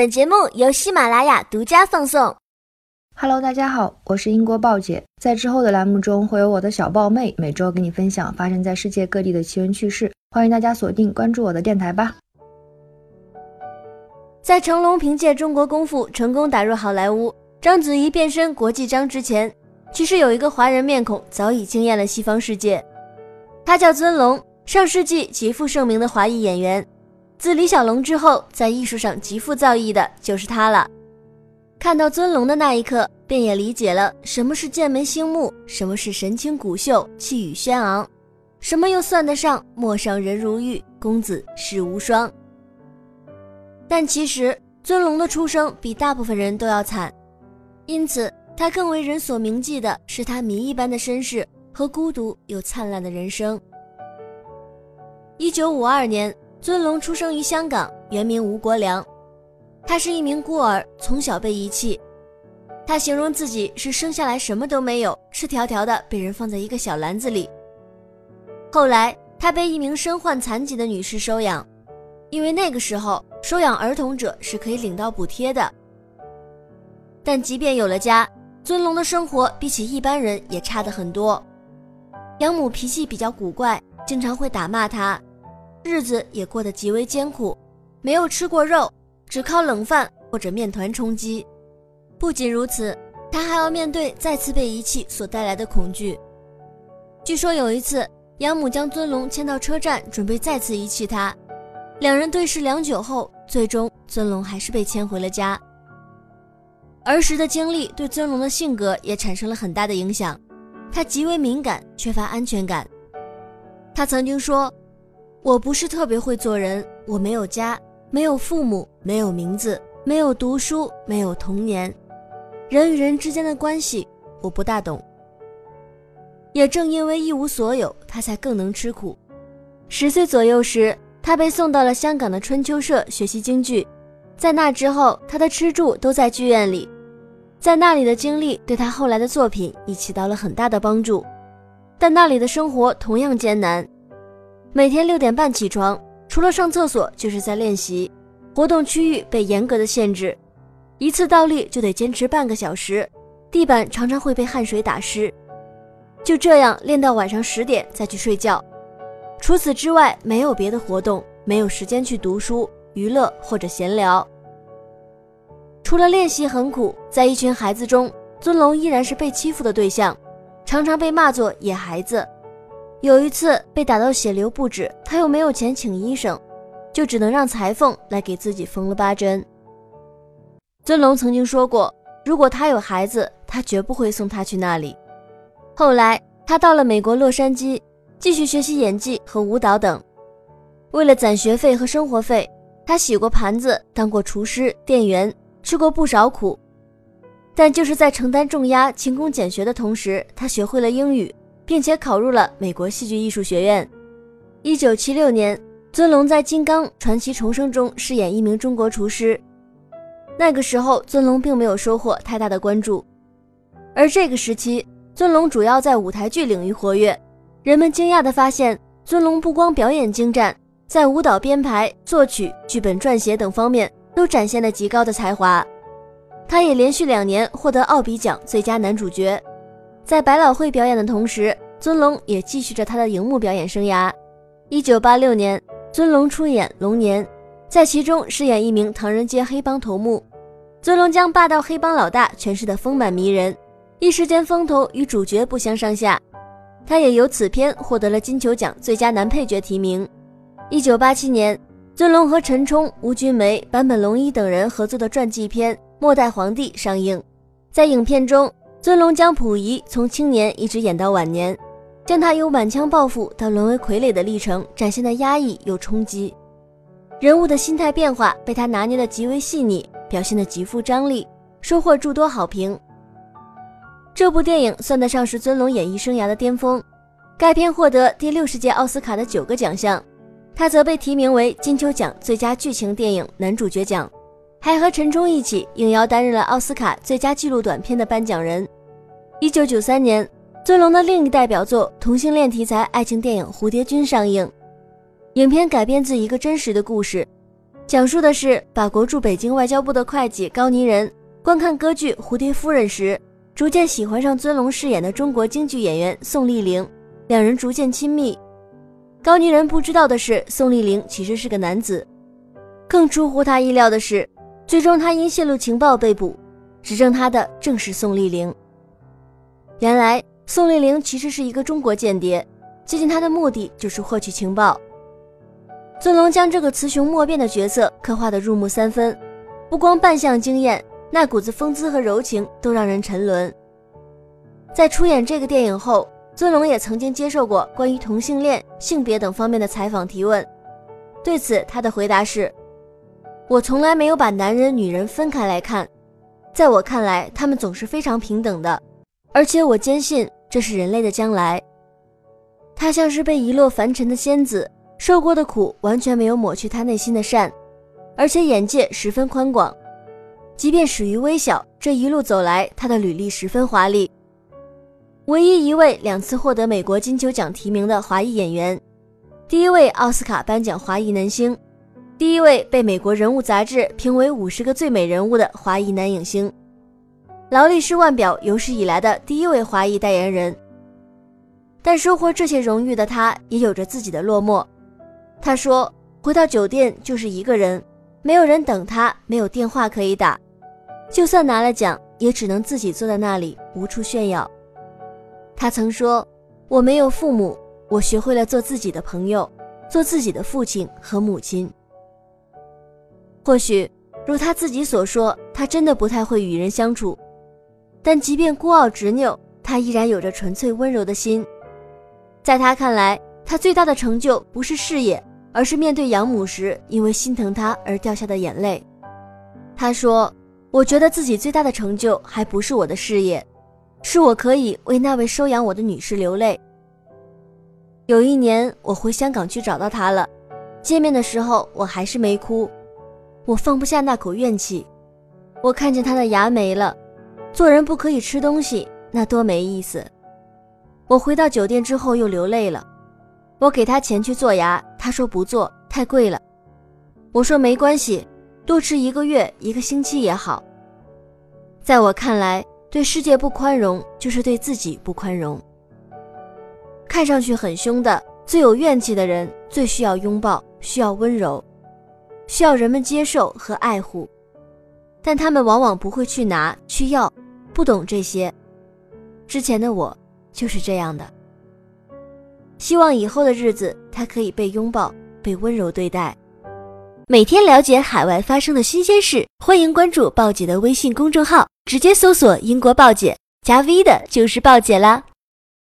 本节目由喜马拉雅独家放送。Hello，大家好，我是英国豹姐。在之后的栏目中，会有我的小豹妹每周给你分享发生在世界各地的奇闻趣事。欢迎大家锁定关注我的电台吧。在成龙凭借中国功夫成功打入好莱坞，章子怡变身国际章之前，其实有一个华人面孔早已惊艳了西方世界，他叫尊龙，上世纪极负盛名的华裔演员。自李小龙之后，在艺术上极富造诣的就是他了。看到尊龙的那一刻，便也理解了什么是剑眉星目，什么是神清骨秀、气宇轩昂，什么又算得上陌上人如玉，公子世无双。但其实尊龙的出生比大部分人都要惨，因此他更为人所铭记的是他谜一般的身世和孤独又灿烂的人生。一九五二年。尊龙出生于香港，原名吴国良。他是一名孤儿，从小被遗弃。他形容自己是生下来什么都没有，赤条条的被人放在一个小篮子里。后来，他被一名身患残疾的女士收养，因为那个时候收养儿童者是可以领到补贴的。但即便有了家，尊龙的生活比起一般人也差得很多。养母脾气比较古怪，经常会打骂他。日子也过得极为艰苦，没有吃过肉，只靠冷饭或者面团充饥。不仅如此，他还要面对再次被遗弃所带来的恐惧。据说有一次，养母将尊龙牵到车站，准备再次遗弃他。两人对视良久后，最终尊龙还是被牵回了家。儿时的经历对尊龙的性格也产生了很大的影响，他极为敏感，缺乏安全感。他曾经说。我不是特别会做人，我没有家，没有父母，没有名字，没有读书，没有童年，人与人之间的关系我不大懂。也正因为一无所有，他才更能吃苦。十岁左右时，他被送到了香港的春秋社学习京剧，在那之后，他的吃住都在剧院里，在那里的经历对他后来的作品也起到了很大的帮助，但那里的生活同样艰难。每天六点半起床，除了上厕所就是在练习，活动区域被严格的限制，一次倒立就得坚持半个小时，地板常常会被汗水打湿，就这样练到晚上十点再去睡觉。除此之外，没有别的活动，没有时间去读书、娱乐或者闲聊。除了练习很苦，在一群孩子中，尊龙依然是被欺负的对象，常常被骂作野孩子。有一次被打到血流不止，他又没有钱请医生，就只能让裁缝来给自己缝了八针。尊龙曾经说过，如果他有孩子，他绝不会送他去那里。后来他到了美国洛杉矶，继续学习演技和舞蹈等。为了攒学费和生活费，他洗过盘子，当过厨师、店员，吃过不少苦。但就是在承担重压、勤工俭学的同时，他学会了英语。并且考入了美国戏剧艺术学院。一九七六年，尊龙在《金刚传奇重生》中饰演一名中国厨师。那个时候，尊龙并没有收获太大的关注。而这个时期，尊龙主要在舞台剧领域活跃。人们惊讶地发现，尊龙不光表演精湛，在舞蹈编排、作曲、剧本撰写等方面都展现了极高的才华。他也连续两年获得奥比奖最佳男主角。在百老汇表演的同时，尊龙也继续着他的荧幕表演生涯。一九八六年，尊龙出演《龙年》，在其中饰演一名唐人街黑帮头目。尊龙将霸道黑帮老大诠释得丰满迷人，一时间风头与主角不相上下。他也由此片获得了金球奖最佳男配角提名。一九八七年，尊龙和陈冲、吴君梅、坂本龙一等人合作的传记片《末代皇帝》上映，在影片中。尊龙将溥仪从青年一直演到晚年，将他由满腔抱负到沦为傀儡的历程展现的压抑又冲击，人物的心态变化被他拿捏的极为细腻，表现的极富张力，收获诸多好评。这部电影算得上是尊龙演艺生涯的巅峰，该片获得第六十届奥斯卡的九个奖项，他则被提名为金球奖最佳剧情电影男主角奖。还和陈冲一起应邀担任了奥斯卡最佳纪录短片的颁奖人。一九九三年，尊龙的另一代表作同性恋题材爱情电影《蝴蝶君》上映。影片改编自一个真实的故事，讲述的是法国驻北京外交部的会计高尼人观看歌剧《蝴蝶夫人》时，逐渐喜欢上尊龙饰演的中国京剧演员宋丽玲，两人逐渐亲密。高尼人不知道的是，宋丽玲其实是个男子。更出乎他意料的是，最终他因泄露情报被捕，指证他的正是宋丽玲。原来，宋丽玲其实是一个中国间谍，接近他的目的就是获取情报。尊龙将这个雌雄莫辨的角色刻画得入木三分，不光扮相惊艳，那股子风姿和柔情都让人沉沦。在出演这个电影后，尊龙也曾经接受过关于同性恋、性别等方面的采访提问，对此他的回答是：“我从来没有把男人、女人分开来看，在我看来，他们总是非常平等的，而且我坚信这是人类的将来。”他像是被遗落凡尘的仙子。受过的苦完全没有抹去他内心的善，而且眼界十分宽广。即便始于微小，这一路走来，他的履历十分华丽。唯一一位两次获得美国金球奖提名的华裔演员，第一位奥斯卡颁奖华裔男星，第一位被美国人物杂志评为五十个最美人物的华裔男影星，劳力士腕表有史以来的第一位华裔代言人。但收获这些荣誉的他，也有着自己的落寞。他说：“回到酒店就是一个人，没有人等他，没有电话可以打，就算拿了奖，也只能自己坐在那里，无处炫耀。”他曾说：“我没有父母，我学会了做自己的朋友，做自己的父亲和母亲。”或许如他自己所说，他真的不太会与人相处，但即便孤傲执拗，他依然有着纯粹温柔的心。在他看来，他最大的成就不是事业。而是面对养母时，因为心疼她而掉下的眼泪。他说：“我觉得自己最大的成就还不是我的事业，是我可以为那位收养我的女士流泪。”有一年，我回香港去找到她了，见面的时候我还是没哭，我放不下那口怨气。我看见他的牙没了，做人不可以吃东西，那多没意思。我回到酒店之后又流泪了。我给他钱去做牙，他说不做，太贵了。我说没关系，多吃一个月、一个星期也好。在我看来，对世界不宽容，就是对自己不宽容。看上去很凶的、最有怨气的人，最需要拥抱，需要温柔，需要人们接受和爱护，但他们往往不会去拿、去要，不懂这些。之前的我就是这样的。希望以后的日子，他可以被拥抱，被温柔对待。每天了解海外发生的新鲜事，欢迎关注鲍姐的微信公众号，直接搜索“英国鲍姐”，加 V 的就是鲍姐啦。